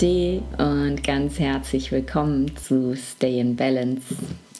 Namaste und ganz herzlich willkommen zu Stay in Balance.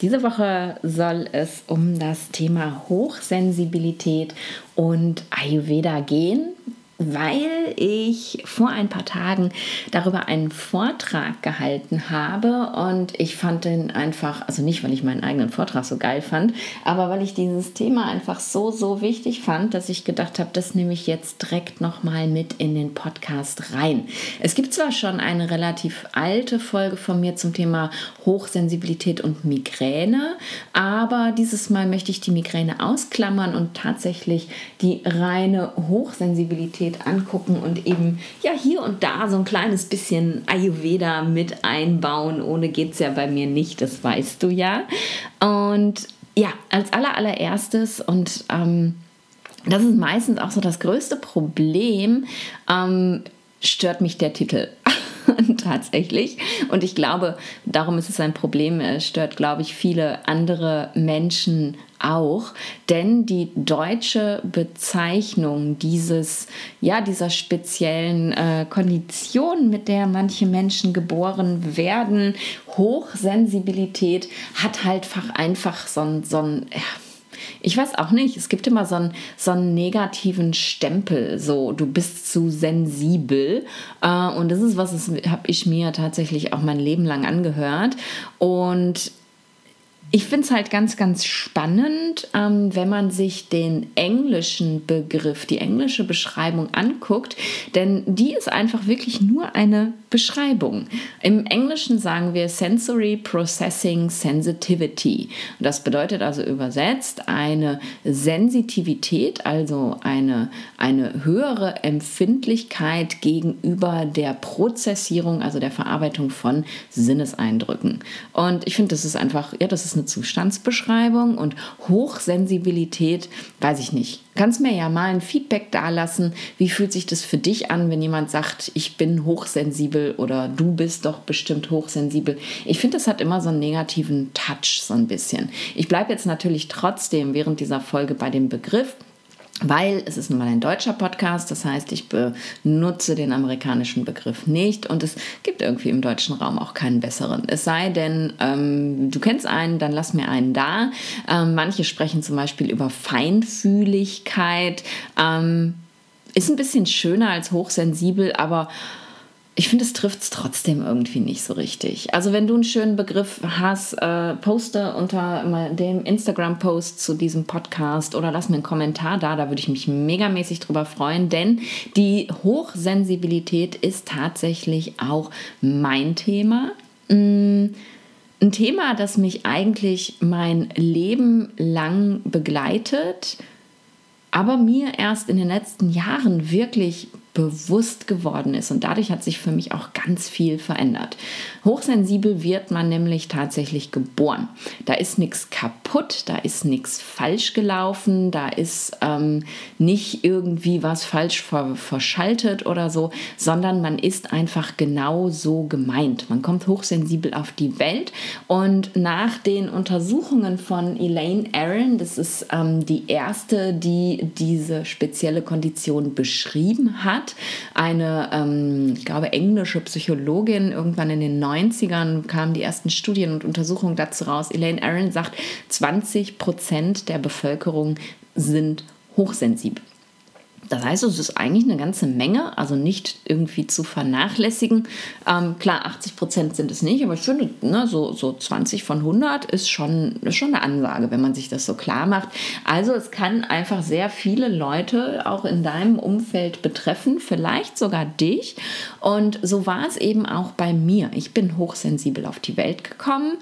Diese Woche soll es um das Thema Hochsensibilität und Ayurveda gehen weil ich vor ein paar Tagen darüber einen Vortrag gehalten habe und ich fand den einfach, also nicht, weil ich meinen eigenen Vortrag so geil fand, aber weil ich dieses Thema einfach so, so wichtig fand, dass ich gedacht habe, das nehme ich jetzt direkt nochmal mit in den Podcast rein. Es gibt zwar schon eine relativ alte Folge von mir zum Thema Hochsensibilität und Migräne, aber dieses Mal möchte ich die Migräne ausklammern und tatsächlich die reine Hochsensibilität Ayurved angucken und eben ja hier und da so ein kleines bisschen Ayurveda mit einbauen. Ohne geht es ja bei mir nicht, das weißt du ja. Und ja, als aller, allererstes und ähm, das ist meistens auch so das größte Problem, ähm, stört mich der Titel. tatsächlich. Und ich glaube, darum ist es ein Problem, es stört, glaube ich, viele andere Menschen auch, denn die deutsche Bezeichnung dieses, ja, dieser speziellen äh, Kondition, mit der manche Menschen geboren werden, Hochsensibilität, hat halt einfach so ein, so ein ja, ich weiß auch nicht, es gibt immer so einen, so einen negativen Stempel, so du bist zu sensibel. Äh, und das ist was, das habe ich mir tatsächlich auch mein Leben lang angehört. Und ich finde es halt ganz, ganz spannend, ähm, wenn man sich den englischen Begriff, die englische Beschreibung anguckt, denn die ist einfach wirklich nur eine Beschreibung. Im Englischen sagen wir Sensory Processing Sensitivity. Das bedeutet also übersetzt eine Sensitivität, also eine, eine höhere Empfindlichkeit gegenüber der Prozessierung, also der Verarbeitung von Sinneseindrücken. Und ich finde, das ist einfach, ja, das ist eine Zustandsbeschreibung und Hochsensibilität, weiß ich nicht. Kannst mir ja mal ein Feedback dalassen. Wie fühlt sich das für dich an, wenn jemand sagt, ich bin hochsensibel oder du bist doch bestimmt hochsensibel? Ich finde, das hat immer so einen negativen Touch, so ein bisschen. Ich bleibe jetzt natürlich trotzdem während dieser Folge bei dem Begriff weil es ist nun mal ein deutscher Podcast, das heißt, ich benutze den amerikanischen Begriff nicht und es gibt irgendwie im deutschen Raum auch keinen besseren. Es sei denn, ähm, du kennst einen, dann lass mir einen da. Ähm, manche sprechen zum Beispiel über Feinfühligkeit. Ähm, ist ein bisschen schöner als hochsensibel, aber ich finde, es trifft es trotzdem irgendwie nicht so richtig. Also wenn du einen schönen Begriff hast, äh, poste unter dem Instagram-Post zu diesem Podcast oder lass mir einen Kommentar da, da würde ich mich megamäßig drüber freuen, denn die Hochsensibilität ist tatsächlich auch mein Thema. Mm, ein Thema, das mich eigentlich mein Leben lang begleitet, aber mir erst in den letzten Jahren wirklich bewusst geworden ist. Und dadurch hat sich für mich auch ganz viel verändert. Hochsensibel wird man nämlich tatsächlich geboren. Da ist nichts kaputt, da ist nichts falsch gelaufen, da ist ähm, nicht irgendwie was falsch ver verschaltet oder so, sondern man ist einfach genau so gemeint. Man kommt hochsensibel auf die Welt und nach den Untersuchungen von Elaine Aaron, das ist ähm, die erste, die diese spezielle Kondition beschrieben hat, Eine, ähm, ich glaube, englische Psychologin, irgendwann in den 90ern kamen die ersten Studien und Untersuchungen dazu raus. Elaine Aaron sagt, 20 Prozent der Bevölkerung sind hochsensibel. Das heißt, es ist eigentlich eine ganze Menge, also nicht irgendwie zu vernachlässigen. Ähm, klar, 80 Prozent sind es nicht, aber ich finde, ne, so, so 20 von 100 ist schon, ist schon eine Ansage, wenn man sich das so klar macht. Also es kann einfach sehr viele Leute auch in deinem Umfeld betreffen, vielleicht sogar dich. Und so war es eben auch bei mir. Ich bin hochsensibel auf die Welt gekommen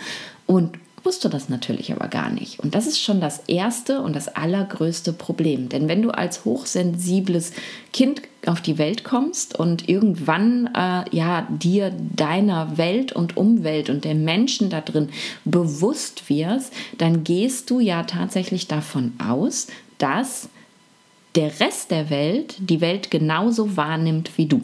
und wusste das natürlich aber gar nicht. Und das ist schon das erste und das allergrößte Problem. Denn wenn du als hochsensibles Kind auf die Welt kommst und irgendwann äh, ja dir deiner Welt und Umwelt und der Menschen da drin bewusst wirst, dann gehst du ja tatsächlich davon aus, dass der Rest der Welt die Welt genauso wahrnimmt wie du.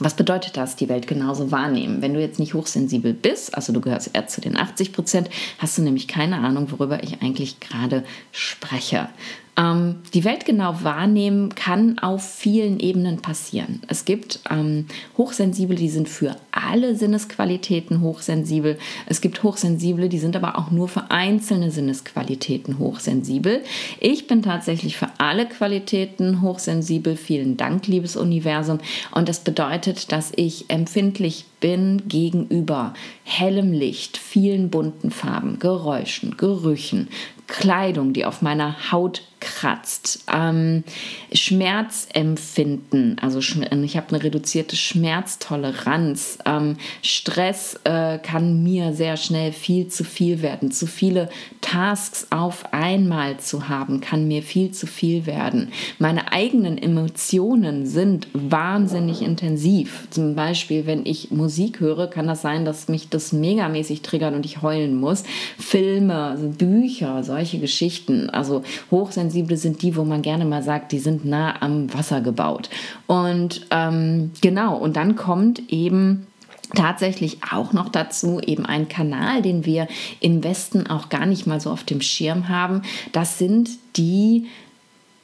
Was bedeutet das, die Welt genauso wahrnehmen? Wenn du jetzt nicht hochsensibel bist, also du gehörst eher zu den 80 Prozent, hast du nämlich keine Ahnung, worüber ich eigentlich gerade spreche. Ähm, die Welt genau wahrnehmen kann auf vielen Ebenen passieren. Es gibt ähm, Hochsensible, die sind für alle Sinnesqualitäten hochsensibel. Es gibt Hochsensible, die sind aber auch nur für einzelne Sinnesqualitäten hochsensibel. Ich bin tatsächlich für alle Qualitäten hochsensibel. Vielen Dank, liebes Universum. Und das bedeutet, dass ich empfindlich bin gegenüber hellem Licht, vielen bunten Farben, Geräuschen, Gerüchen, Kleidung, die auf meiner Haut kratzt, ähm, Schmerzempfinden, also ich habe eine reduzierte Schmerztoleranz, ähm, Stress äh, kann mir sehr schnell viel zu viel werden, zu viele Tasks auf einmal zu haben, kann mir viel zu viel werden. Meine eigenen Emotionen sind wahnsinnig intensiv. Zum Beispiel, wenn ich Musik höre, kann das sein, dass mich das megamäßig triggert und ich heulen muss. Filme, Bücher, solche Geschichten, also Hochsensible sind die, wo man gerne mal sagt, die sind nah am Wasser gebaut. Und ähm, genau, und dann kommt eben tatsächlich auch noch dazu eben ein Kanal, den wir im Westen auch gar nicht mal so auf dem Schirm haben. Das sind die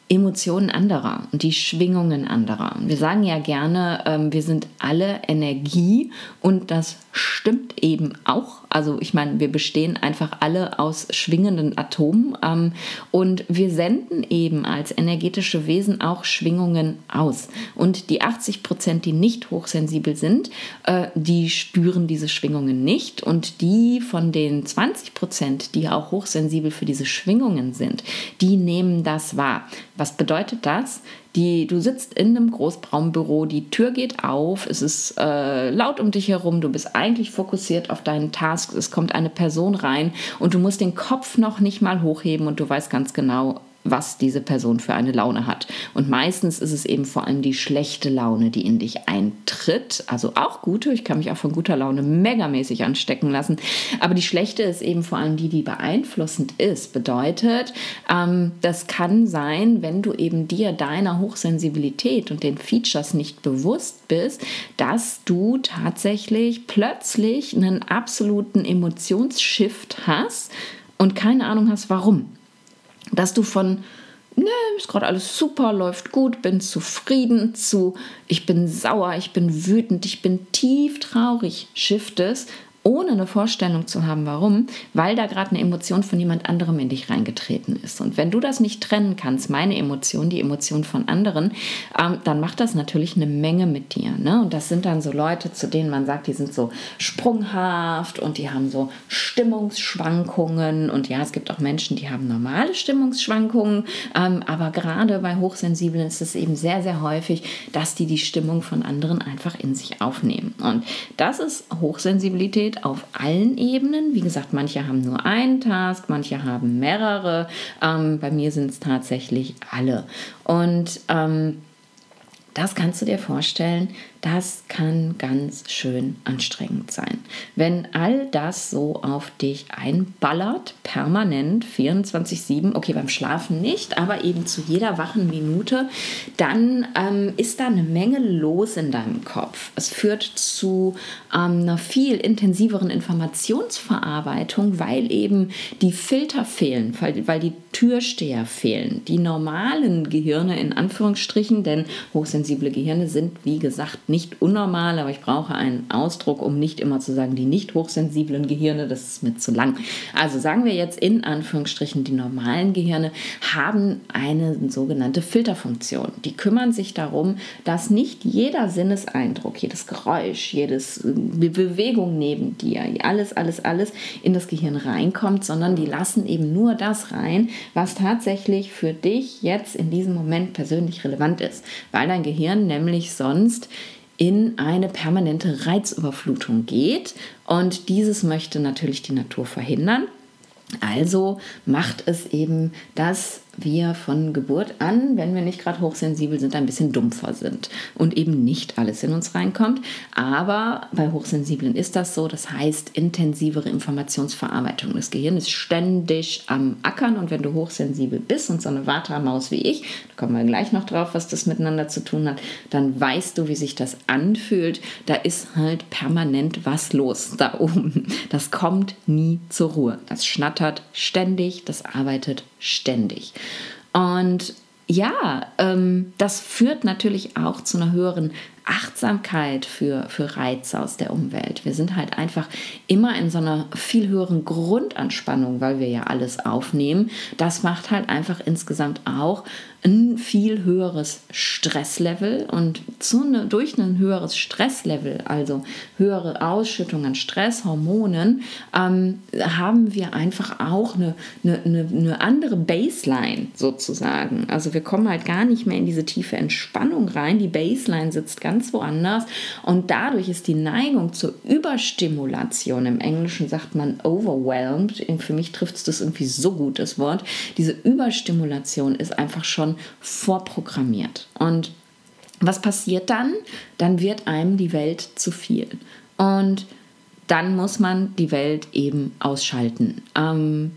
Emotionen anderer und die Schwingungen anderer. Wir sagen ja gerne, ähm, wir sind alle Energie und das stimmt eben auch. Also ich meine, wir bestehen einfach alle aus schwingenden Atomen ähm, und wir senden eben als energetische Wesen auch Schwingungen aus. Und die 80 Prozent, die nicht hochsensibel sind, äh, die spüren diese Schwingungen nicht und die von den 20 Prozent, die auch hochsensibel für diese Schwingungen sind, die nehmen das wahr. Was bedeutet das? Die, du sitzt in einem Großbraumbüro, die Tür geht auf, es ist äh, laut um dich herum, du bist eigentlich fokussiert auf deinen Task, es kommt eine Person rein und du musst den Kopf noch nicht mal hochheben und du weißt ganz genau, was diese Person für eine Laune hat. Und meistens ist es eben vor allem die schlechte Laune, die in dich eintritt. Also auch gute, ich kann mich auch von guter Laune megamäßig anstecken lassen. Aber die schlechte ist eben vor allem die, die beeinflussend ist. Bedeutet, ähm, das kann sein, wenn du eben dir deiner Hochsensibilität und den Features nicht bewusst bist, dass du tatsächlich plötzlich einen absoluten Emotionsshift hast und keine Ahnung hast, warum dass du von, ne, ist gerade alles super, läuft gut, bin zufrieden, zu, ich bin sauer, ich bin wütend, ich bin tief traurig, shiftest ohne eine Vorstellung zu haben, warum, weil da gerade eine Emotion von jemand anderem in dich reingetreten ist. Und wenn du das nicht trennen kannst, meine Emotion, die Emotion von anderen, ähm, dann macht das natürlich eine Menge mit dir. Ne? Und das sind dann so Leute, zu denen man sagt, die sind so sprunghaft und die haben so Stimmungsschwankungen. Und ja, es gibt auch Menschen, die haben normale Stimmungsschwankungen, ähm, aber gerade bei Hochsensiblen ist es eben sehr, sehr häufig, dass die die Stimmung von anderen einfach in sich aufnehmen. Und das ist Hochsensibilität geht auf allen Ebenen. Wie gesagt, manche haben nur einen Task, manche haben mehrere. Ähm, bei mir sind es tatsächlich alle. Und ähm, das kannst du dir vorstellen, das kann ganz schön anstrengend sein. Wenn all das so auf dich einballert, permanent, 24-7, okay, beim Schlafen nicht, aber eben zu jeder wachen Minute, dann ähm, ist da eine Menge los in deinem Kopf. Es führt zu ähm, einer viel intensiveren Informationsverarbeitung, weil eben die Filter fehlen, weil, weil die Türsteher fehlen. Die normalen Gehirne in Anführungsstrichen, denn hochsensible Gehirne sind, wie gesagt, nicht unnormal, aber ich brauche einen Ausdruck, um nicht immer zu sagen, die nicht hochsensiblen Gehirne, das ist mir zu lang. Also sagen wir jetzt in Anführungsstrichen, die normalen Gehirne haben eine sogenannte Filterfunktion. Die kümmern sich darum, dass nicht jeder Sinneseindruck, jedes Geräusch, jedes äh, Bewegung neben dir, alles, alles, alles in das Gehirn reinkommt, sondern die lassen eben nur das rein, was tatsächlich für dich jetzt in diesem Moment persönlich relevant ist, weil dein Gehirn nämlich sonst in eine permanente Reizüberflutung geht. Und dieses möchte natürlich die Natur verhindern. Also macht es eben das wir von Geburt an, wenn wir nicht gerade hochsensibel sind, ein bisschen dumpfer sind und eben nicht alles in uns reinkommt. Aber bei Hochsensiblen ist das so. Das heißt intensivere Informationsverarbeitung. Das Gehirn ist ständig am Ackern und wenn du hochsensibel bist und so eine Vata-Maus wie ich, da kommen wir gleich noch drauf, was das miteinander zu tun hat, dann weißt du, wie sich das anfühlt. Da ist halt permanent was los da oben. Das kommt nie zur Ruhe. Das schnattert ständig, das arbeitet ständig. Und ja, ähm, das führt natürlich auch zu einer höheren Achtsamkeit für, für Reize aus der Umwelt. Wir sind halt einfach immer in so einer viel höheren Grundanspannung, weil wir ja alles aufnehmen. Das macht halt einfach insgesamt auch ein viel höheres Stresslevel und ne, durch ein höheres Stresslevel, also höhere Ausschüttung an Stresshormonen, ähm, haben wir einfach auch eine, eine, eine andere Baseline sozusagen. Also wir kommen halt gar nicht mehr in diese tiefe Entspannung rein. Die Baseline sitzt ganz woanders und dadurch ist die Neigung zur Überstimulation, im Englischen sagt man overwhelmed, für mich trifft es das irgendwie so gut, das Wort, diese Überstimulation ist einfach schon vorprogrammiert. Und was passiert dann? Dann wird einem die Welt zu viel. Und dann muss man die Welt eben ausschalten. Ähm,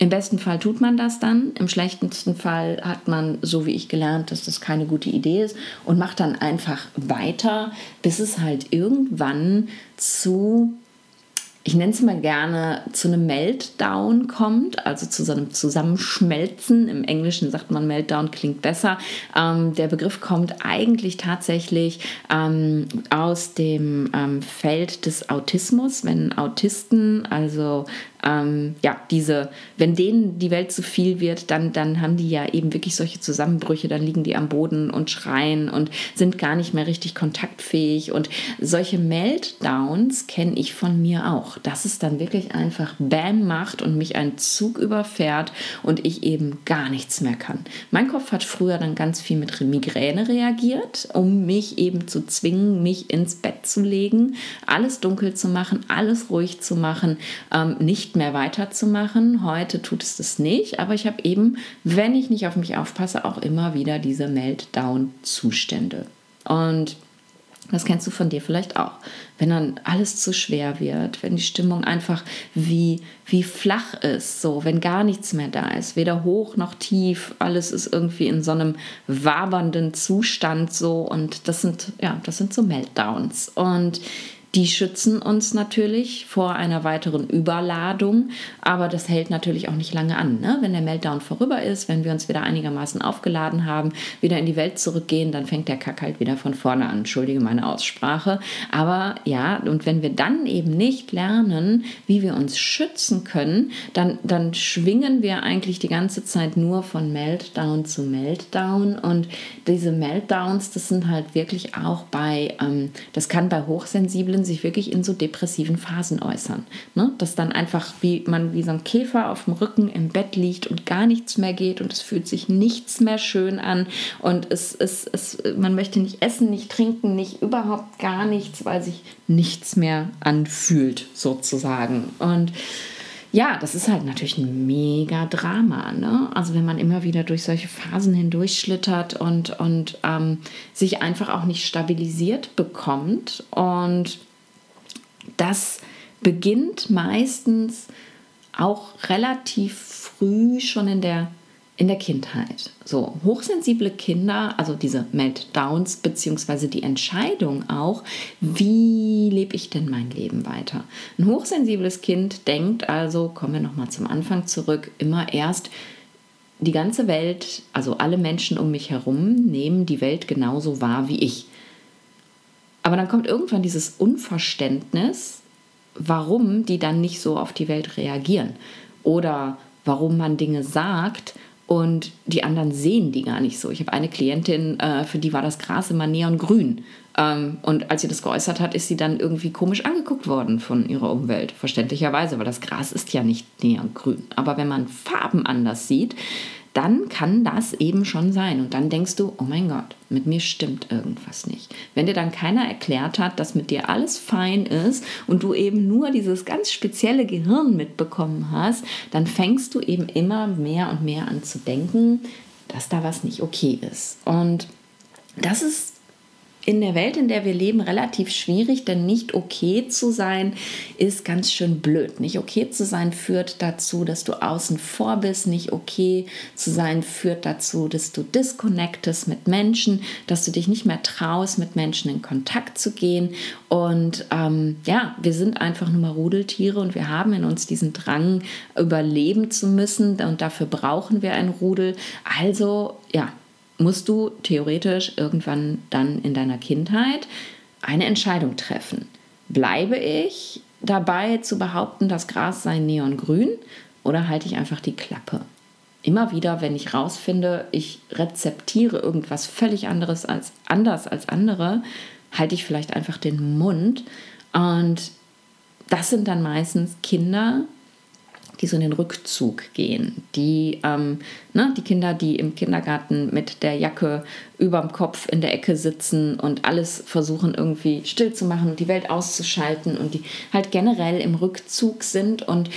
Im besten Fall tut man das dann. Im schlechtesten Fall hat man, so wie ich gelernt, dass das keine gute Idee ist und macht dann einfach weiter, bis es halt irgendwann zu ich nenne es mal gerne, zu einem Meltdown kommt, also zu so einem Zusammenschmelzen. Im Englischen sagt man Meltdown, klingt besser. Ähm, der Begriff kommt eigentlich tatsächlich ähm, aus dem ähm, Feld des Autismus, wenn Autisten, also ähm, ja, diese, wenn denen die Welt zu viel wird, dann, dann haben die ja eben wirklich solche Zusammenbrüche, dann liegen die am Boden und schreien und sind gar nicht mehr richtig kontaktfähig. Und solche Meltdowns kenne ich von mir auch, dass es dann wirklich einfach Bam macht und mich ein Zug überfährt und ich eben gar nichts mehr kann. Mein Kopf hat früher dann ganz viel mit Migräne reagiert, um mich eben zu zwingen, mich ins Bett zu legen, alles dunkel zu machen, alles ruhig zu machen, ähm, nicht nicht mehr weiterzumachen. Heute tut es das nicht, aber ich habe eben, wenn ich nicht auf mich aufpasse, auch immer wieder diese Meltdown-Zustände. Und das kennst du von dir vielleicht auch. Wenn dann alles zu schwer wird, wenn die Stimmung einfach wie, wie flach ist, so, wenn gar nichts mehr da ist, weder hoch noch tief, alles ist irgendwie in so einem wabernden Zustand so und das sind, ja, das sind so Meltdowns. Und die schützen uns natürlich vor einer weiteren Überladung, aber das hält natürlich auch nicht lange an. Ne? Wenn der Meltdown vorüber ist, wenn wir uns wieder einigermaßen aufgeladen haben, wieder in die Welt zurückgehen, dann fängt der Kack halt wieder von vorne an. Entschuldige meine Aussprache. Aber ja, und wenn wir dann eben nicht lernen, wie wir uns schützen können, dann, dann schwingen wir eigentlich die ganze Zeit nur von Meltdown zu Meltdown. Und diese Meltdowns, das sind halt wirklich auch bei, ähm, das kann bei hochsensiblen können sich wirklich in so depressiven Phasen äußern. Ne? Dass dann einfach wie man wie so ein Käfer auf dem Rücken im Bett liegt und gar nichts mehr geht und es fühlt sich nichts mehr schön an und es, es, es, man möchte nicht essen, nicht trinken, nicht überhaupt gar nichts, weil sich nichts mehr anfühlt sozusagen. Und ja, das ist halt natürlich ein mega Drama. Ne? Also wenn man immer wieder durch solche Phasen hindurchschlittert und, und ähm, sich einfach auch nicht stabilisiert bekommt und das beginnt meistens auch relativ früh schon in der, in der Kindheit. So, hochsensible Kinder, also diese Meltdowns, beziehungsweise die Entscheidung auch, wie lebe ich denn mein Leben weiter? Ein hochsensibles Kind denkt also, kommen wir nochmal zum Anfang zurück, immer erst, die ganze Welt, also alle Menschen um mich herum, nehmen die Welt genauso wahr wie ich. Aber dann kommt irgendwann dieses Unverständnis, warum die dann nicht so auf die Welt reagieren oder warum man Dinge sagt und die anderen sehen die gar nicht so. Ich habe eine Klientin, äh, für die war das Gras immer neongrün. Ähm, und als sie das geäußert hat, ist sie dann irgendwie komisch angeguckt worden von ihrer Umwelt. Verständlicherweise, weil das Gras ist ja nicht neongrün. Aber wenn man Farben anders sieht, dann kann das eben schon sein. Und dann denkst du, oh mein Gott, mit mir stimmt irgendwas nicht. Wenn dir dann keiner erklärt hat, dass mit dir alles fein ist und du eben nur dieses ganz spezielle Gehirn mitbekommen hast, dann fängst du eben immer mehr und mehr an zu denken, dass da was nicht okay ist. Und das ist in der Welt, in der wir leben, relativ schwierig, denn nicht okay zu sein ist ganz schön blöd. Nicht okay zu sein führt dazu, dass du außen vor bist. Nicht okay zu sein führt dazu, dass du disconnectest mit Menschen, dass du dich nicht mehr traust, mit Menschen in Kontakt zu gehen. Und ähm, ja, wir sind einfach nur mal Rudeltiere und wir haben in uns diesen Drang, überleben zu müssen. Und dafür brauchen wir ein Rudel. Also ja, musst du theoretisch irgendwann dann in deiner Kindheit eine Entscheidung treffen. Bleibe ich dabei zu behaupten, das Gras sei neongrün oder halte ich einfach die Klappe? Immer wieder, wenn ich rausfinde, ich rezeptiere irgendwas völlig anderes als anders als andere, halte ich vielleicht einfach den Mund. Und das sind dann meistens Kinder, die so in den Rückzug gehen. Die, ähm, ne, die Kinder, die im Kindergarten mit der Jacke überm Kopf in der Ecke sitzen und alles versuchen irgendwie still zu machen und die Welt auszuschalten und die halt generell im Rückzug sind und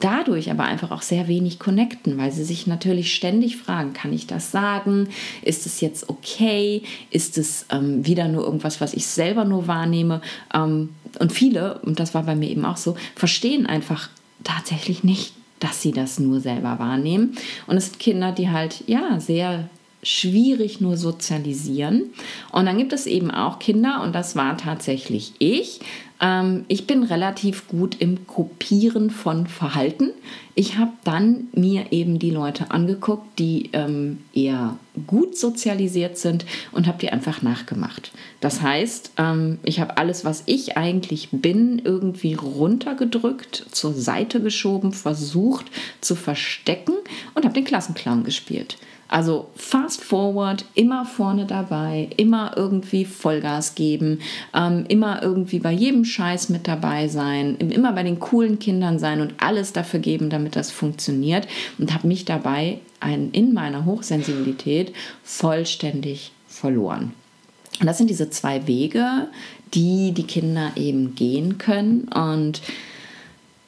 dadurch aber einfach auch sehr wenig connecten, weil sie sich natürlich ständig fragen, kann ich das sagen? Ist es jetzt okay? Ist es ähm, wieder nur irgendwas, was ich selber nur wahrnehme? Ähm, und viele, und das war bei mir eben auch so, verstehen einfach tatsächlich nicht, dass sie das nur selber wahrnehmen. Und es sind Kinder, die halt ja sehr schwierig nur sozialisieren. Und dann gibt es eben auch Kinder, und das war tatsächlich ich, ähm, ich bin relativ gut im Kopieren von Verhalten. Ich habe dann mir eben die Leute angeguckt, die ähm, eher gut sozialisiert sind und habe die einfach nachgemacht. Das heißt, ähm, ich habe alles, was ich eigentlich bin, irgendwie runtergedrückt, zur Seite geschoben, versucht zu verstecken und habe den Klassenclown gespielt. Also fast forward, immer vorne dabei, immer irgendwie Vollgas geben, ähm, immer irgendwie bei jedem Scheiß mit dabei sein, immer bei den coolen Kindern sein und alles dafür geben, damit das funktioniert und habe mich dabei ein, in meiner Hochsensibilität vollständig verloren. Und das sind diese zwei Wege, die die Kinder eben gehen können und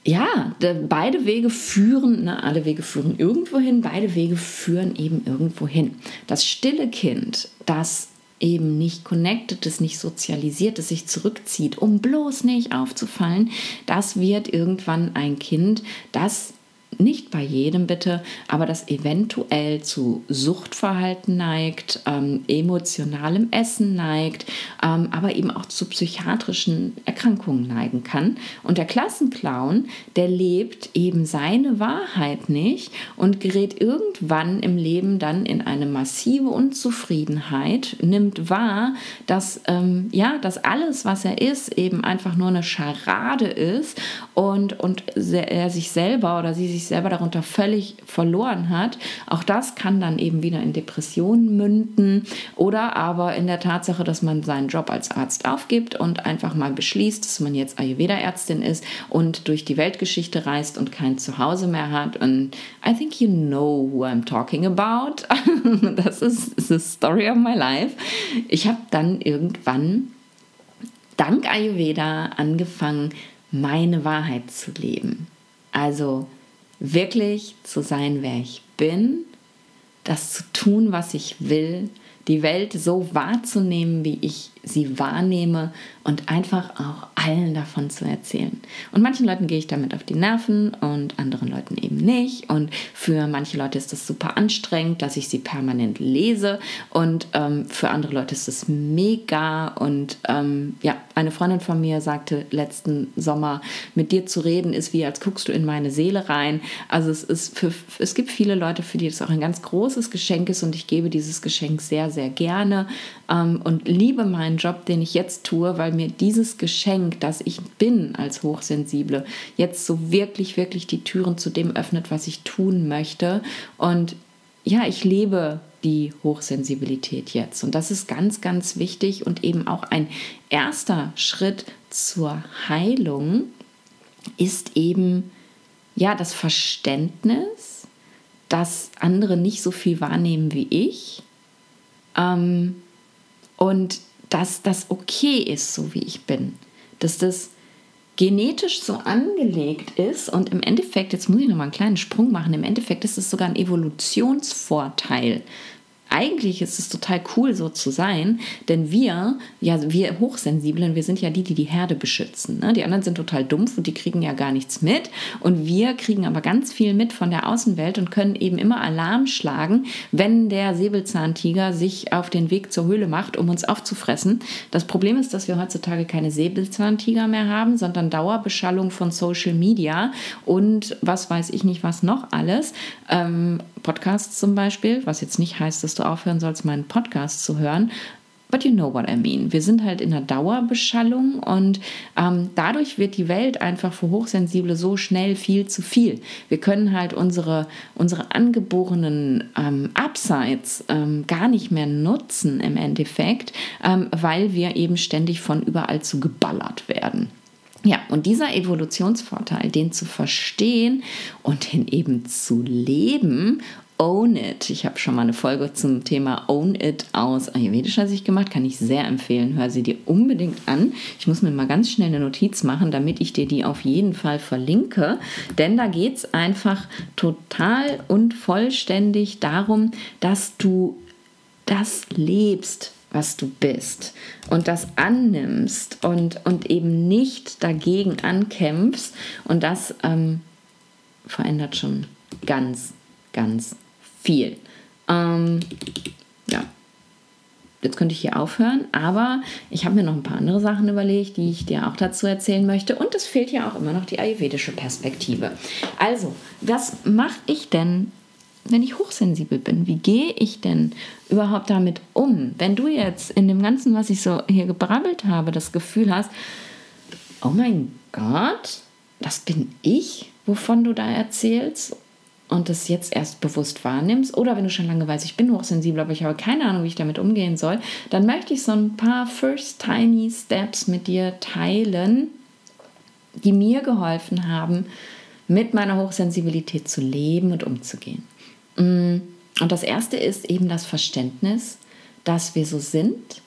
ja, beide Wege führen, ne, alle Wege führen irgendwo hin, beide Wege führen eben irgendwo hin. Das stille Kind, das eben nicht connected ist, nicht sozialisiert ist, sich zurückzieht, um bloß nicht aufzufallen, das wird irgendwann ein Kind, das nicht bei jedem bitte, aber das eventuell zu Suchtverhalten neigt, ähm, emotionalem Essen neigt, ähm, aber eben auch zu psychiatrischen Erkrankungen neigen kann. Und der Klassenclown, der lebt eben seine Wahrheit nicht und gerät irgendwann im Leben dann in eine massive Unzufriedenheit, nimmt wahr, dass ähm, ja, dass alles, was er ist, eben einfach nur eine Scharade ist und, und er sich selber oder sie sich selber darunter völlig verloren hat. Auch das kann dann eben wieder in Depressionen münden oder aber in der Tatsache, dass man seinen Job als Arzt aufgibt und einfach mal beschließt, dass man jetzt Ayurveda-Ärztin ist und durch die Weltgeschichte reist und kein Zuhause mehr hat. Und I think you know who I'm talking about. das ist the story of my life. Ich habe dann irgendwann dank Ayurveda angefangen, meine Wahrheit zu leben. Also wirklich zu sein, wer ich bin, das zu tun, was ich will, die Welt so wahrzunehmen, wie ich sie wahrnehme und einfach auch allen davon zu erzählen. Und manchen Leuten gehe ich damit auf die Nerven und anderen Leuten eben nicht. Und für manche Leute ist das super anstrengend, dass ich sie permanent lese. Und ähm, für andere Leute ist es mega. Und ähm, ja, eine Freundin von mir sagte letzten Sommer, mit dir zu reden ist wie, als guckst du in meine Seele rein. Also es ist für, es gibt viele Leute, für die das auch ein ganz großes Geschenk ist. Und ich gebe dieses Geschenk sehr, sehr gerne ähm, und liebe meinen Job, den ich jetzt tue, weil mir dieses Geschenk, das ich bin als Hochsensible, jetzt so wirklich, wirklich die Türen zu dem öffnet, was ich tun möchte. Und ja, ich lebe die Hochsensibilität jetzt. Und das ist ganz, ganz wichtig und eben auch ein erster Schritt zur Heilung ist eben ja das Verständnis, dass andere nicht so viel wahrnehmen wie ich. Ähm, und dass das okay ist, so wie ich bin. Dass das genetisch so angelegt ist und im Endeffekt, jetzt muss ich noch mal einen kleinen Sprung machen, im Endeffekt ist es sogar ein Evolutionsvorteil. Eigentlich ist es total cool, so zu sein, denn wir, ja, wir Hochsensiblen, wir sind ja die, die die Herde beschützen. Ne? Die anderen sind total dumpf und die kriegen ja gar nichts mit. Und wir kriegen aber ganz viel mit von der Außenwelt und können eben immer Alarm schlagen, wenn der Säbelzahntiger sich auf den Weg zur Höhle macht, um uns aufzufressen. Das Problem ist, dass wir heutzutage keine Säbelzahntiger mehr haben, sondern Dauerbeschallung von Social Media und was weiß ich nicht, was noch alles. Ähm, Podcasts zum Beispiel, was jetzt nicht heißt, dass du aufhören sollst, meinen Podcast zu hören. But you know what I mean. Wir sind halt in einer Dauerbeschallung und ähm, dadurch wird die Welt einfach für Hochsensible so schnell viel zu viel. Wir können halt unsere, unsere angeborenen ähm, Upsides ähm, gar nicht mehr nutzen im Endeffekt, ähm, weil wir eben ständig von überall zu geballert werden. Ja, und dieser Evolutionsvorteil, den zu verstehen und den eben zu leben Own It. Ich habe schon mal eine Folge zum Thema Own It aus ayurvedischer Sicht gemacht, kann ich sehr empfehlen. Hör sie dir unbedingt an. Ich muss mir mal ganz schnell eine Notiz machen, damit ich dir die auf jeden Fall verlinke, denn da geht es einfach total und vollständig darum, dass du das lebst, was du bist und das annimmst und, und eben nicht dagegen ankämpfst und das ähm, verändert schon ganz, ganz viel. Ähm, ja, jetzt könnte ich hier aufhören, aber ich habe mir noch ein paar andere Sachen überlegt, die ich dir auch dazu erzählen möchte. Und es fehlt ja auch immer noch die ayurvedische Perspektive. Also, was mache ich denn, wenn ich hochsensibel bin? Wie gehe ich denn überhaupt damit um? Wenn du jetzt in dem Ganzen, was ich so hier gebrabbelt habe, das Gefühl hast, oh mein Gott, das bin ich, wovon du da erzählst und das jetzt erst bewusst wahrnimmst, oder wenn du schon lange weißt, ich bin hochsensibel, aber ich habe keine Ahnung, wie ich damit umgehen soll, dann möchte ich so ein paar First Tiny Steps mit dir teilen, die mir geholfen haben, mit meiner Hochsensibilität zu leben und umzugehen. Mm, und das erste ist eben das Verständnis, dass wir so sind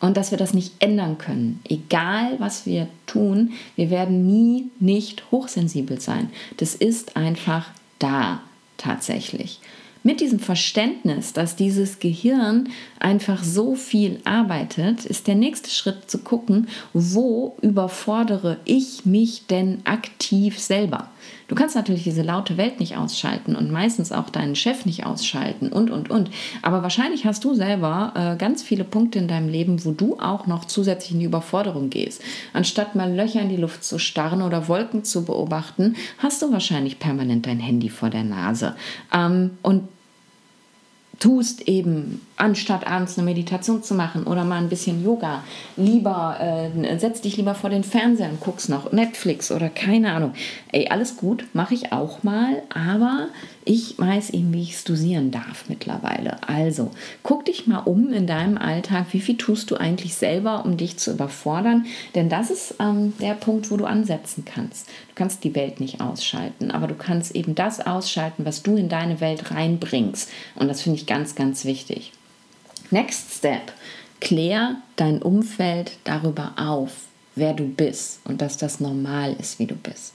und dass wir das nicht ändern können. Egal, was wir tun, wir werden nie nicht hochsensibel sein. Das ist einfach da tatsächlich. Mit diesem Verständnis, dass dieses Gehirn einfach so viel arbeitet, ist der nächste Schritt zu gucken, wo überfordere ich mich denn aktiv selber. Du kannst natürlich diese laute Welt nicht ausschalten und meistens auch deinen Chef nicht ausschalten und, und, und. Aber wahrscheinlich hast du selber äh, ganz viele Punkte in deinem Leben, wo du auch noch zusätzlich in die Überforderung gehst. Anstatt mal Löcher in die Luft zu starren oder Wolken zu beobachten, hast du wahrscheinlich permanent dein Handy vor der Nase. Ähm, und tust eben, anstatt abends eine Meditation zu machen oder mal ein bisschen Yoga, lieber äh, setz dich lieber vor den Fernseher und guckst noch Netflix oder keine Ahnung. Ey, alles gut, mache ich auch mal, aber ich weiß eben, wie ich es dosieren darf mittlerweile. Also, guck dich mal um in deinem Alltag, wie viel tust du eigentlich selber, um dich zu überfordern, denn das ist ähm, der Punkt, wo du ansetzen kannst. Du kannst die Welt nicht ausschalten, aber du kannst eben das ausschalten, was du in deine Welt reinbringst und das finde ich ganz, ganz wichtig. Next Step. Klär dein Umfeld darüber auf, wer du bist und dass das normal ist, wie du bist.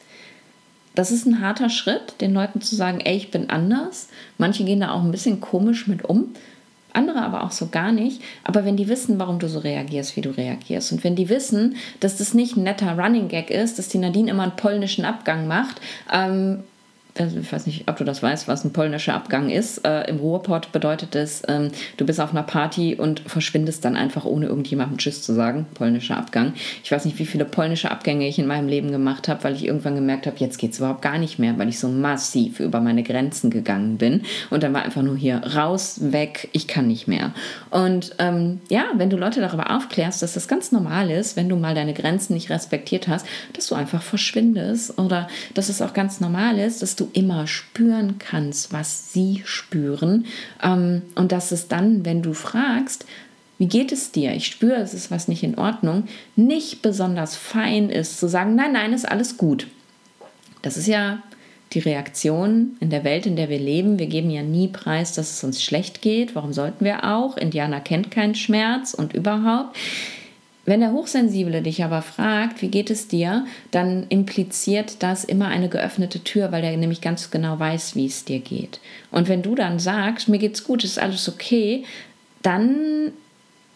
Das ist ein harter Schritt, den Leuten zu sagen, ey, ich bin anders. Manche gehen da auch ein bisschen komisch mit um, andere aber auch so gar nicht. Aber wenn die wissen, warum du so reagierst, wie du reagierst, und wenn die wissen, dass das nicht ein netter Running Gag ist, dass die Nadine immer einen polnischen Abgang macht, ähm, ich weiß nicht, ob du das weißt, was ein polnischer Abgang ist. Äh, Im Ruhrpott bedeutet es, ähm, du bist auf einer Party und verschwindest dann einfach, ohne irgendjemandem Tschüss zu sagen. Polnischer Abgang. Ich weiß nicht, wie viele polnische Abgänge ich in meinem Leben gemacht habe, weil ich irgendwann gemerkt habe, jetzt geht es überhaupt gar nicht mehr, weil ich so massiv über meine Grenzen gegangen bin. Und dann war einfach nur hier raus, weg, ich kann nicht mehr. Und ähm, ja, wenn du Leute darüber aufklärst, dass das ganz normal ist, wenn du mal deine Grenzen nicht respektiert hast, dass du einfach verschwindest oder dass es auch ganz normal ist, dass du immer spüren kannst, was sie spüren. Ähm, und dass es dann, wenn du fragst, wie geht es dir? Ich spüre, es ist was nicht in Ordnung, nicht besonders fein ist zu sagen, nein, nein, ist alles gut. Das ist ja die Reaktion in der Welt, in der wir leben. Wir geben ja nie preis, dass es uns schlecht geht. Warum sollten wir auch? Indianer kennt keinen Schmerz und überhaupt. Wenn der Hochsensible dich aber fragt, wie geht es dir, dann impliziert das immer eine geöffnete Tür, weil er nämlich ganz genau weiß, wie es dir geht. Und wenn du dann sagst, mir geht's gut, ist alles okay, dann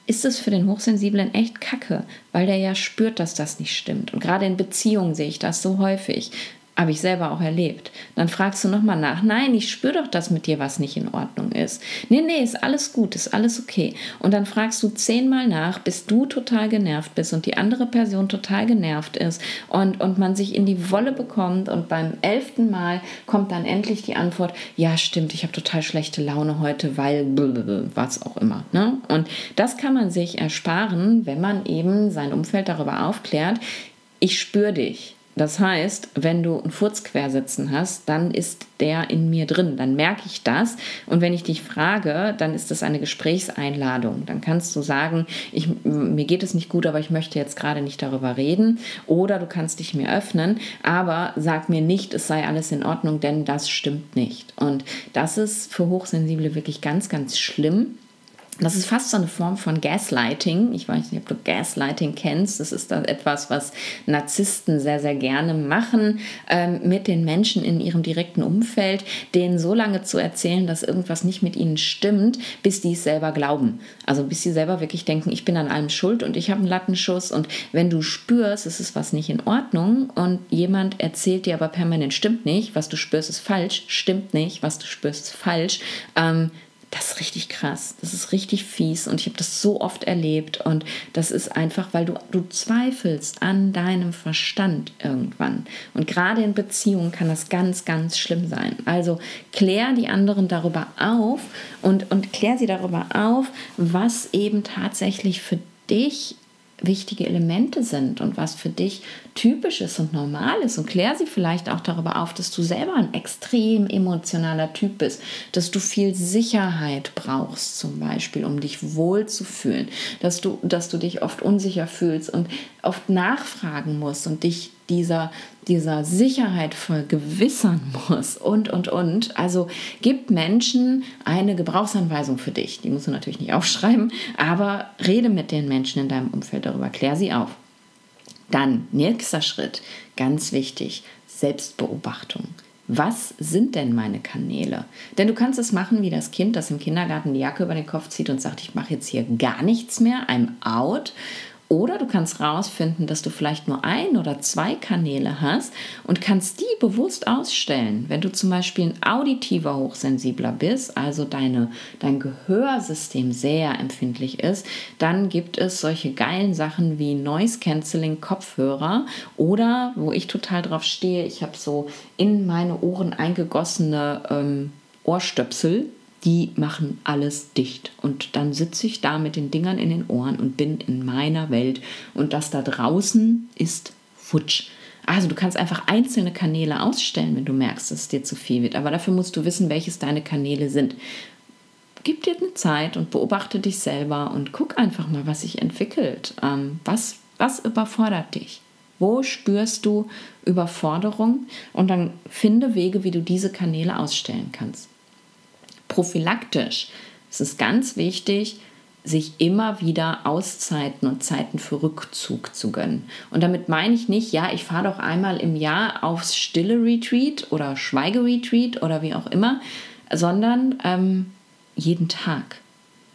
ist es für den Hochsensiblen echt kacke, weil der ja spürt, dass das nicht stimmt. Und gerade in Beziehungen sehe ich das so häufig. Habe ich selber auch erlebt. Dann fragst du nochmal nach. Nein, ich spüre doch, dass mit dir was nicht in Ordnung ist. Nee, nee, ist alles gut, ist alles okay. Und dann fragst du zehnmal nach, bis du total genervt bist und die andere Person total genervt ist und, und man sich in die Wolle bekommt und beim elften Mal kommt dann endlich die Antwort, ja stimmt, ich habe total schlechte Laune heute, weil was auch immer. Ne? Und das kann man sich ersparen, wenn man eben sein Umfeld darüber aufklärt, ich spüre dich. Das heißt, wenn du einen Furz quersitzen hast, dann ist der in mir drin. Dann merke ich das. Und wenn ich dich frage, dann ist das eine Gesprächseinladung. Dann kannst du sagen, ich, mir geht es nicht gut, aber ich möchte jetzt gerade nicht darüber reden. Oder du kannst dich mir öffnen, aber sag mir nicht, es sei alles in Ordnung, denn das stimmt nicht. Und das ist für Hochsensible wirklich ganz, ganz schlimm das ist fast so eine Form von Gaslighting. Ich weiß nicht, ob du Gaslighting kennst. Das ist etwas, was Narzissten sehr, sehr gerne machen ähm, mit den Menschen in ihrem direkten Umfeld, denen so lange zu erzählen, dass irgendwas nicht mit ihnen stimmt, bis die es selber glauben. Also bis sie selber wirklich denken, ich bin an allem schuld und ich habe einen Lattenschuss. Und wenn du spürst, es ist was nicht in Ordnung und jemand erzählt dir aber permanent, stimmt nicht, was du spürst, ist falsch, stimmt nicht, was du spürst, ist falsch, ähm, das ist richtig krass, das ist richtig fies und ich habe das so oft erlebt und das ist einfach, weil du, du zweifelst an deinem Verstand irgendwann. Und gerade in Beziehungen kann das ganz, ganz schlimm sein. Also klär die anderen darüber auf und, und klär sie darüber auf, was eben tatsächlich für dich wichtige Elemente sind und was für dich typisch ist und normal ist. Und klär sie vielleicht auch darüber auf, dass du selber ein extrem emotionaler Typ bist, dass du viel Sicherheit brauchst zum Beispiel, um dich wohlzufühlen, dass du, dass du dich oft unsicher fühlst und oft nachfragen musst und dich dieser, dieser Sicherheit vergewissern muss und, und, und. Also gib Menschen eine Gebrauchsanweisung für dich. Die musst du natürlich nicht aufschreiben, aber rede mit den Menschen in deinem Umfeld darüber, klär sie auf. Dann, nächster Schritt, ganz wichtig, Selbstbeobachtung. Was sind denn meine Kanäle? Denn du kannst es machen wie das Kind, das im Kindergarten die Jacke über den Kopf zieht und sagt, ich mache jetzt hier gar nichts mehr, I'm out. Oder du kannst rausfinden, dass du vielleicht nur ein oder zwei Kanäle hast und kannst die bewusst ausstellen. Wenn du zum Beispiel ein auditiver Hochsensibler bist, also deine, dein Gehörsystem sehr empfindlich ist, dann gibt es solche geilen Sachen wie Noise Cancelling Kopfhörer oder wo ich total drauf stehe, ich habe so in meine Ohren eingegossene ähm, Ohrstöpsel die machen alles dicht. Und dann sitze ich da mit den Dingern in den Ohren und bin in meiner Welt. Und das da draußen ist futsch. Also du kannst einfach einzelne Kanäle ausstellen, wenn du merkst, dass es dir zu viel wird. Aber dafür musst du wissen, welches deine Kanäle sind. Gib dir eine Zeit und beobachte dich selber und guck einfach mal, was sich entwickelt. Ähm, was, was überfordert dich? Wo spürst du Überforderung? Und dann finde Wege, wie du diese Kanäle ausstellen kannst prophylaktisch. Es ist ganz wichtig, sich immer wieder Auszeiten und Zeiten für Rückzug zu gönnen. Und damit meine ich nicht, ja, ich fahre doch einmal im Jahr aufs stille Retreat oder Schweigeretreat oder wie auch immer, sondern ähm, jeden Tag.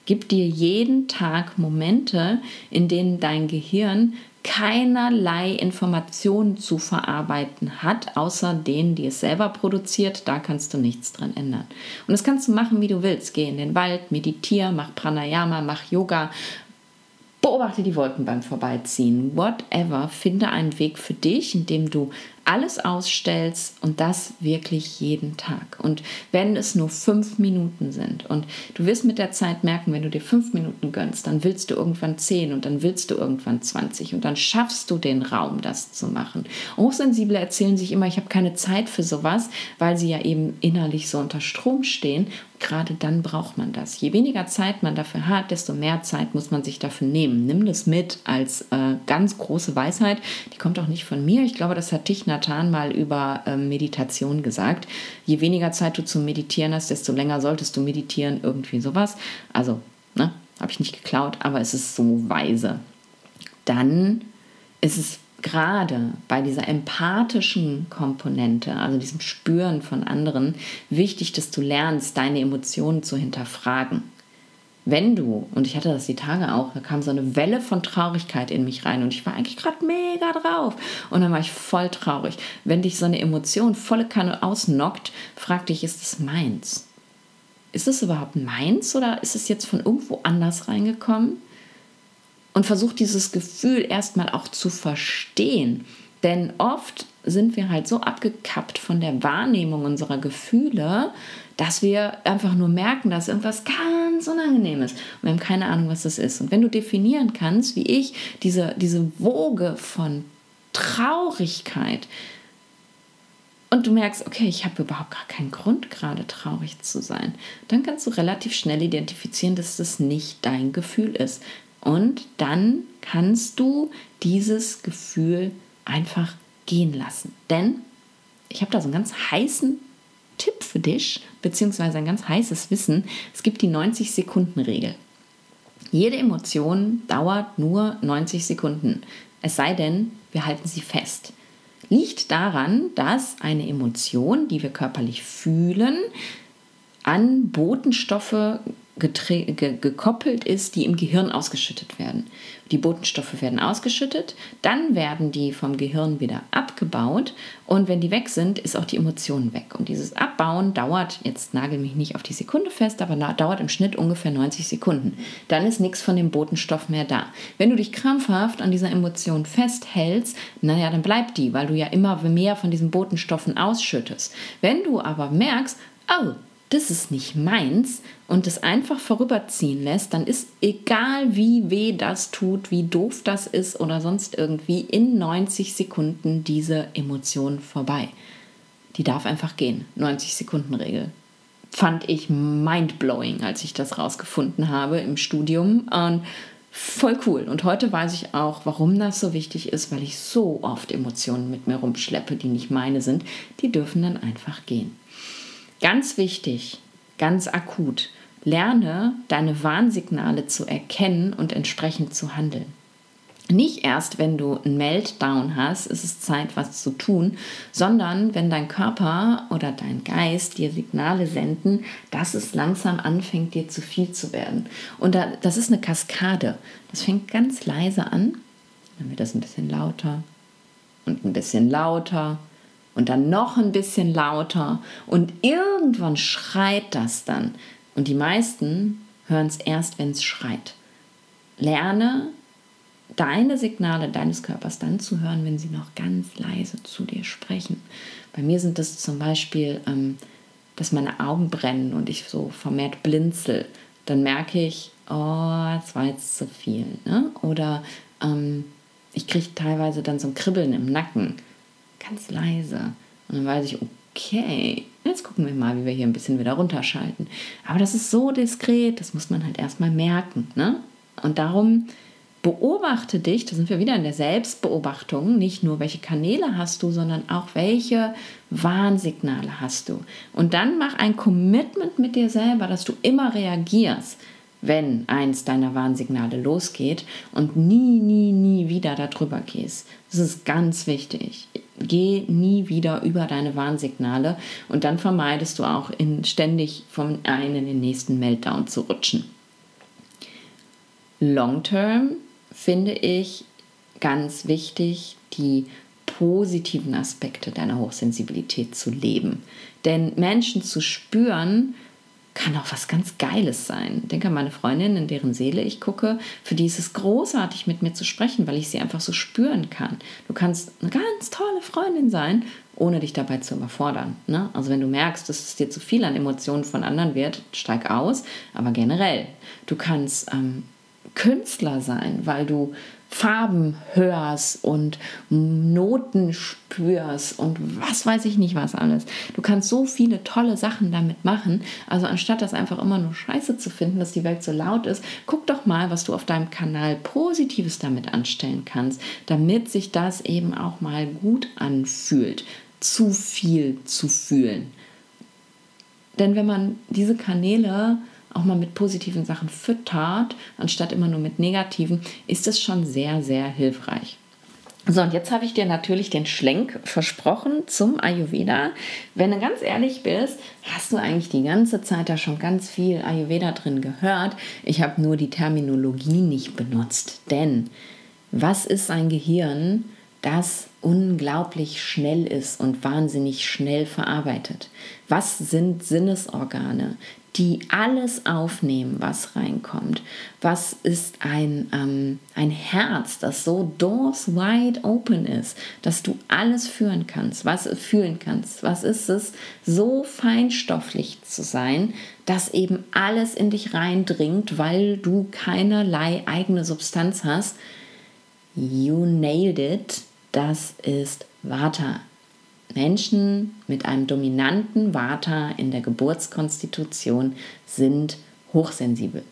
Gib dir jeden Tag Momente, in denen dein Gehirn keinerlei Informationen zu verarbeiten hat, außer denen, die es selber produziert. Da kannst du nichts dran ändern. Und das kannst du machen, wie du willst. Geh in den Wald, meditiere, mach Pranayama, mach Yoga, beobachte die Wolken beim Vorbeiziehen. Whatever, finde einen Weg für dich, in dem du alles ausstellst und das wirklich jeden Tag. Und wenn es nur fünf Minuten sind und du wirst mit der Zeit merken, wenn du dir fünf Minuten gönnst, dann willst du irgendwann zehn und dann willst du irgendwann zwanzig und dann schaffst du den Raum, das zu machen. Hochsensible erzählen sich immer, ich habe keine Zeit für sowas, weil sie ja eben innerlich so unter Strom stehen gerade dann braucht man das. Je weniger Zeit man dafür hat, desto mehr Zeit muss man sich dafür nehmen. Nimm das mit als äh, ganz große Weisheit. Die kommt auch nicht von mir. Ich glaube, das hat Thich Nathan mal über äh, Meditation gesagt. Je weniger Zeit du zum Meditieren hast, desto länger solltest du meditieren. Irgendwie sowas. Also, ne, habe ich nicht geklaut, aber es ist so weise. dann ist es gerade bei dieser empathischen Komponente, also diesem Spüren von anderen, wichtig, dass du lernst, deine Emotionen zu hinterfragen. Wenn du, und ich hatte das die Tage auch, da kam so eine Welle von Traurigkeit in mich rein und ich war eigentlich gerade mega drauf und dann war ich voll traurig. Wenn dich so eine Emotion volle Kanne ausnockt, frag dich, ist es meins? Ist es überhaupt meins oder ist es jetzt von irgendwo anders reingekommen? Und versucht dieses Gefühl erstmal auch zu verstehen. Denn oft sind wir halt so abgekappt von der Wahrnehmung unserer Gefühle, dass wir einfach nur merken, dass irgendwas ganz unangenehm ist. Und wir haben keine Ahnung, was das ist. Und wenn du definieren kannst, wie ich, diese, diese Woge von Traurigkeit, und du merkst, okay, ich habe überhaupt gar keinen Grund, gerade traurig zu sein, dann kannst du relativ schnell identifizieren, dass das nicht dein Gefühl ist. Und dann kannst du dieses Gefühl einfach gehen lassen. Denn ich habe da so einen ganz heißen Tipp für dich, beziehungsweise ein ganz heißes Wissen. Es gibt die 90-Sekunden-Regel. Jede Emotion dauert nur 90 Sekunden. Es sei denn, wir halten sie fest. Liegt daran, dass eine Emotion, die wir körperlich fühlen, an Botenstoffe ge gekoppelt ist, die im Gehirn ausgeschüttet werden. Die Botenstoffe werden ausgeschüttet, dann werden die vom Gehirn wieder abgebaut und wenn die weg sind, ist auch die Emotion weg. Und dieses Abbauen dauert, jetzt nagel mich nicht auf die Sekunde fest, aber dauert im Schnitt ungefähr 90 Sekunden. Dann ist nichts von dem Botenstoff mehr da. Wenn du dich krampfhaft an dieser Emotion festhältst, naja, dann bleibt die, weil du ja immer mehr von diesen Botenstoffen ausschüttest. Wenn du aber merkst, oh, das ist nicht meins und es einfach vorüberziehen lässt, dann ist egal wie weh das tut, wie doof das ist oder sonst irgendwie in 90 Sekunden diese Emotion vorbei. Die darf einfach gehen. 90 Sekunden Regel. Fand ich mindblowing, als ich das rausgefunden habe im Studium und voll cool. Und heute weiß ich auch, warum das so wichtig ist, weil ich so oft Emotionen mit mir rumschleppe, die nicht meine sind. Die dürfen dann einfach gehen. Ganz wichtig, ganz akut, lerne deine Warnsignale zu erkennen und entsprechend zu handeln. Nicht erst, wenn du einen Meltdown hast, ist es Zeit, was zu tun, sondern wenn dein Körper oder dein Geist dir Signale senden, dass es langsam anfängt, dir zu viel zu werden. Und das ist eine Kaskade. Das fängt ganz leise an, dann wird das ein bisschen lauter und ein bisschen lauter und dann noch ein bisschen lauter und irgendwann schreit das dann. Und die meisten hören es erst, wenn es schreit. Lerne deine Signale deines Körpers dann zu hören, wenn sie noch ganz leise zu dir sprechen. Bei mir sind das zum Beispiel, ähm, dass meine Augen brennen und ich so vermehrt blinzel. Dann merke ich, oh, das war jetzt zu viel. Ne? Oder ähm, ich kriege teilweise dann so ein Kribbeln im Nacken ganz leise. Und dann weiß ich, okay, jetzt gucken wir mal, wie wir hier ein bisschen wieder runterschalten. Aber das ist so diskret, das muss man halt erstmal merken. Ne? Und darum beobachte dich, da sind wir wieder in der Selbstbeobachtung, nicht nur welche Kanäle hast du, sondern auch welche Warnsignale hast du. Und dann mach ein Commitment mit dir selber, dass du immer reagierst wenn eins deiner Warnsignale losgeht und nie, nie, nie wieder darüber gehst. Das ist ganz wichtig. Geh nie wieder über deine Warnsignale und dann vermeidest du auch in, ständig vom einen in den nächsten Meltdown zu rutschen. Long term finde ich ganz wichtig, die positiven Aspekte deiner Hochsensibilität zu leben. Denn Menschen zu spüren, kann auch was ganz Geiles sein. Denke an meine Freundin, in deren Seele ich gucke. Für die ist es großartig, mit mir zu sprechen, weil ich sie einfach so spüren kann. Du kannst eine ganz tolle Freundin sein, ohne dich dabei zu überfordern. Ne? Also wenn du merkst, dass es dir zu viel an Emotionen von anderen wird, steig aus. Aber generell, du kannst ähm, Künstler sein, weil du Farben hörst und Noten spürst und was weiß ich nicht was alles. Du kannst so viele tolle Sachen damit machen. Also anstatt das einfach immer nur scheiße zu finden, dass die Welt so laut ist, guck doch mal, was du auf deinem Kanal Positives damit anstellen kannst, damit sich das eben auch mal gut anfühlt. Zu viel zu fühlen. Denn wenn man diese Kanäle auch mal mit positiven Sachen füttert, anstatt immer nur mit negativen, ist es schon sehr, sehr hilfreich. So, und jetzt habe ich dir natürlich den Schlenk versprochen zum Ayurveda. Wenn du ganz ehrlich bist, hast du eigentlich die ganze Zeit da schon ganz viel Ayurveda drin gehört. Ich habe nur die Terminologie nicht benutzt. Denn was ist ein Gehirn, das unglaublich schnell ist und wahnsinnig schnell verarbeitet? Was sind Sinnesorgane, die alles aufnehmen, was reinkommt. Was ist ein, ähm, ein Herz, das so doors wide open ist, dass du alles führen kannst, was fühlen kannst. Was ist es, so feinstofflich zu sein, dass eben alles in dich reindringt, weil du keinerlei eigene Substanz hast. You nailed it. Das ist Vata. Menschen mit einem dominanten Vata in der Geburtskonstitution sind hochsensibel.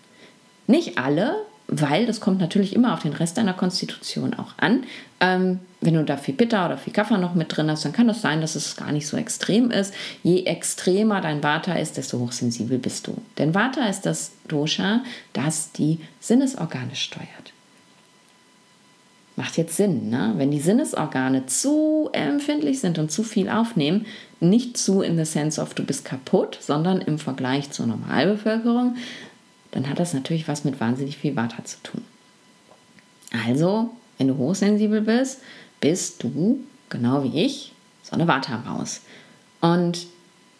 Nicht alle, weil das kommt natürlich immer auf den Rest deiner Konstitution auch an. Ähm, wenn du da viel Pitta oder viel Kaffer noch mit drin hast, dann kann es das sein, dass es gar nicht so extrem ist. Je extremer dein Vata ist, desto hochsensibel bist du. Denn Vata ist das Dosha, das die Sinnesorgane steuert. Macht jetzt Sinn, ne? wenn die Sinnesorgane zu empfindlich sind und zu viel aufnehmen, nicht zu in the sense of du bist kaputt, sondern im Vergleich zur Normalbevölkerung, dann hat das natürlich was mit wahnsinnig viel Vata zu tun. Also, wenn du hochsensibel bist, bist du, genau wie ich, so eine Vata-Maus. Und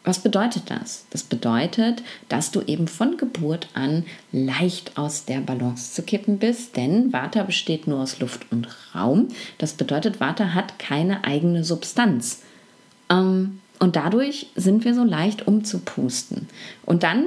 was bedeutet das? Das bedeutet, dass du eben von Geburt an leicht aus der Balance zu kippen bist, denn Vata besteht nur aus Luft und Raum. Das bedeutet, Vata hat keine eigene Substanz. Ähm, und dadurch sind wir so leicht umzupusten. Und dann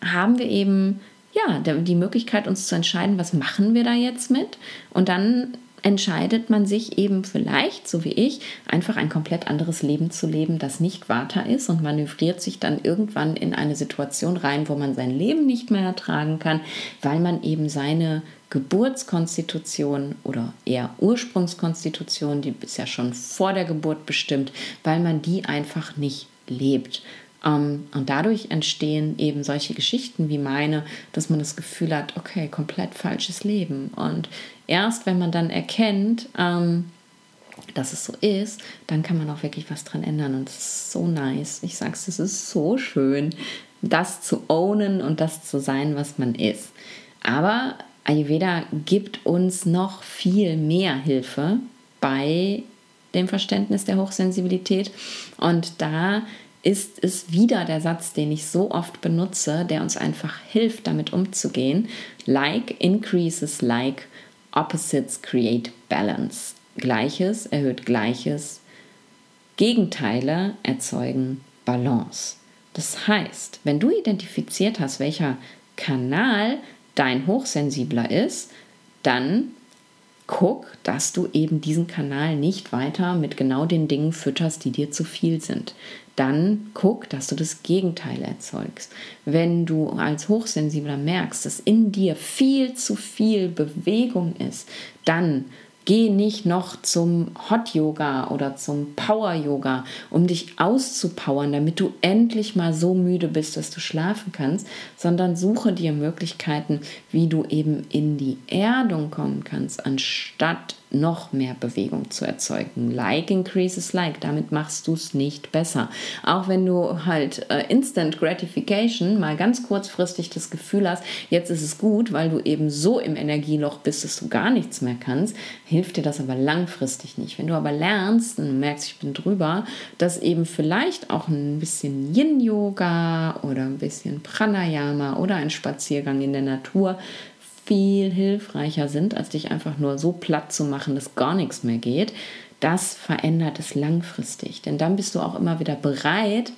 haben wir eben ja, die Möglichkeit, uns zu entscheiden, was machen wir da jetzt mit? Und dann entscheidet man sich eben vielleicht, so wie ich, einfach ein komplett anderes Leben zu leben, das nicht Vata ist und manövriert sich dann irgendwann in eine Situation rein, wo man sein Leben nicht mehr ertragen kann, weil man eben seine Geburtskonstitution oder eher Ursprungskonstitution, die ist ja schon vor der Geburt bestimmt, weil man die einfach nicht lebt. Ähm, und dadurch entstehen eben solche Geschichten wie meine, dass man das Gefühl hat, okay, komplett falsches Leben. Und erst wenn man dann erkennt, ähm, dass es so ist, dann kann man auch wirklich was dran ändern. Und es ist so nice. Ich sag's, es ist so schön, das zu ownen und das zu sein, was man ist. Aber Ayurveda gibt uns noch viel mehr Hilfe bei dem Verständnis der Hochsensibilität. Und da ist es wieder der Satz, den ich so oft benutze, der uns einfach hilft, damit umzugehen. Like increases like Opposites create balance. Gleiches erhöht Gleiches. Gegenteile erzeugen Balance. Das heißt, wenn du identifiziert hast, welcher Kanal dein Hochsensibler ist, dann guck, dass du eben diesen Kanal nicht weiter mit genau den Dingen fütterst, die dir zu viel sind dann guck, dass du das Gegenteil erzeugst. Wenn du als Hochsensibler merkst, dass in dir viel zu viel Bewegung ist, dann Geh nicht noch zum Hot Yoga oder zum Power Yoga, um dich auszupowern, damit du endlich mal so müde bist, dass du schlafen kannst, sondern suche dir Möglichkeiten, wie du eben in die Erdung kommen kannst, anstatt noch mehr Bewegung zu erzeugen. Like increases like, damit machst du es nicht besser. Auch wenn du halt äh, Instant Gratification mal ganz kurzfristig das Gefühl hast, jetzt ist es gut, weil du eben so im Energieloch bist, dass du gar nichts mehr kannst, hilft dir das aber langfristig nicht. Wenn du aber lernst und merkst, ich bin drüber, dass eben vielleicht auch ein bisschen Yin-Yoga oder ein bisschen Pranayama oder ein Spaziergang in der Natur viel hilfreicher sind, als dich einfach nur so platt zu machen, dass gar nichts mehr geht, das verändert es langfristig. Denn dann bist du auch immer wieder bereit,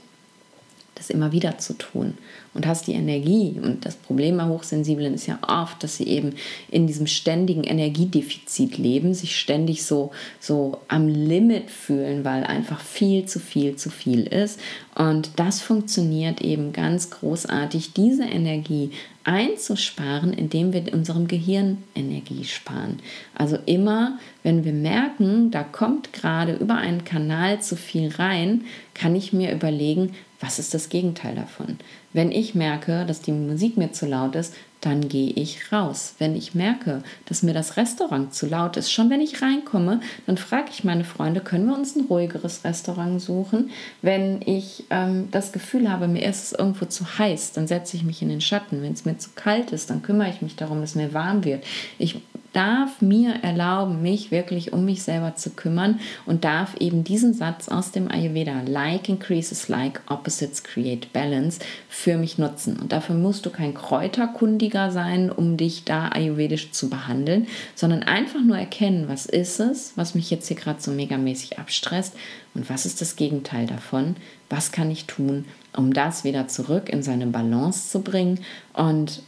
das immer wieder zu tun und hast die Energie. Und das Problem bei Hochsensiblen ist ja oft, dass sie eben in diesem ständigen Energiedefizit leben, sich ständig so, so am Limit fühlen, weil einfach viel zu viel zu viel ist. Und das funktioniert eben ganz großartig, diese Energie einzusparen, indem wir unserem Gehirn Energie sparen. Also immer, wenn wir merken, da kommt gerade über einen Kanal zu viel rein, kann ich mir überlegen, was ist das Gegenteil davon? Wenn ich merke, dass die Musik mir zu laut ist, dann gehe ich raus. Wenn ich merke, dass mir das Restaurant zu laut ist, schon wenn ich reinkomme, dann frage ich meine Freunde, können wir uns ein ruhigeres Restaurant suchen? Wenn ich ähm, das Gefühl habe, mir ist es irgendwo zu heiß, dann setze ich mich in den Schatten. Wenn es mir zu kalt ist, dann kümmere ich mich darum, dass mir warm wird. Ich darf mir erlauben, mich wirklich um mich selber zu kümmern und darf eben diesen Satz aus dem Ayurveda, like increases like, opposites create balance, für mich nutzen. Und dafür musst du kein Kräuterkundiger sein, um dich da ayurvedisch zu behandeln, sondern einfach nur erkennen, was ist es, was mich jetzt hier gerade so megamäßig abstresst und was ist das Gegenteil davon, was kann ich tun, um das wieder zurück in seine Balance zu bringen. Und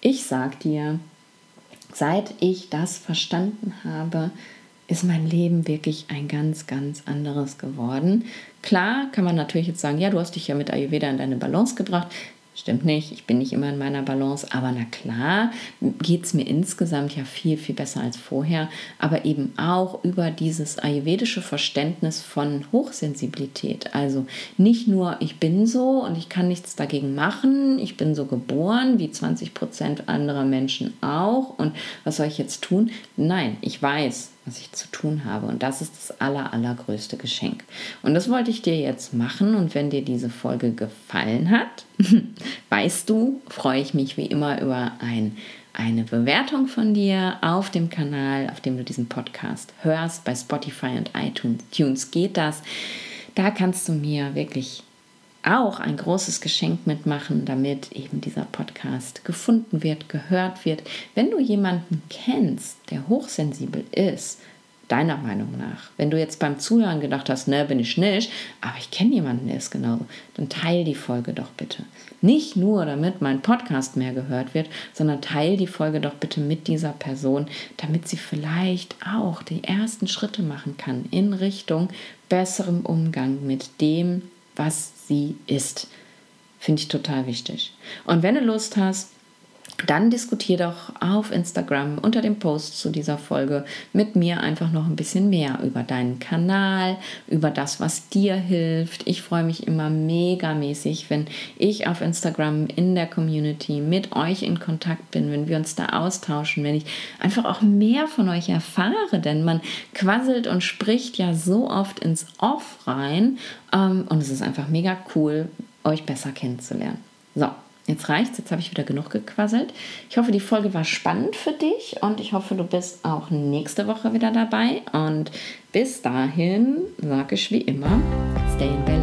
ich sag dir, seit ich das verstanden habe, ist mein Leben wirklich ein ganz, ganz anderes geworden. Klar kann man natürlich jetzt sagen, ja, du hast dich ja mit Ayurveda in deine Balance gebracht. Stimmt nicht, ich bin nicht immer in meiner Balance, aber na klar, geht es mir insgesamt ja viel, viel besser als vorher, aber eben auch über dieses ayurvedische Verständnis von Hochsensibilität. Also nicht nur, ich bin so und ich kann nichts dagegen machen, ich bin so geboren, wie 20 Prozent anderer Menschen auch. Und was soll ich jetzt tun? Nein, ich weiß, was ich zu tun habe. Und das ist das aller, allergrößte Geschenk. Und das wollte ich dir jetzt machen. Und wenn dir diese Folge gefallen hat, weißt du, freue ich mich wie immer über ein, eine Bewertung von dir auf dem Kanal, auf dem du diesen Podcast hörst. Bei Spotify und iTunes geht das. Da kannst du mir wirklich auch ein großes Geschenk mitmachen, damit eben dieser Podcast gefunden wird, gehört wird. Wenn du jemanden kennst, der hochsensibel ist, deiner Meinung nach, wenn du jetzt beim Zuhören gedacht hast, ne, bin ich nicht, aber ich kenne jemanden, der ist genau, dann teil die Folge doch bitte. Nicht nur, damit mein Podcast mehr gehört wird, sondern teil die Folge doch bitte mit dieser Person, damit sie vielleicht auch die ersten Schritte machen kann in Richtung besserem Umgang mit dem, was sie ist. Finde ich total wichtig. Und wenn du Lust hast, dann diskutier doch auf Instagram unter dem Post zu dieser Folge mit mir einfach noch ein bisschen mehr über deinen Kanal, über das, was dir hilft. Ich freue mich immer megamäßig, wenn ich auf Instagram in der Community mit euch in Kontakt bin, wenn wir uns da austauschen, wenn ich einfach auch mehr von euch erfahre, denn man quasselt und spricht ja so oft ins Off rein ähm, und es ist einfach mega cool, euch besser kennenzulernen. So, Jetzt reicht's, jetzt habe ich wieder genug gequasselt. Ich hoffe, die Folge war spannend für dich und ich hoffe, du bist auch nächste Woche wieder dabei. Und bis dahin sage ich wie immer, stay in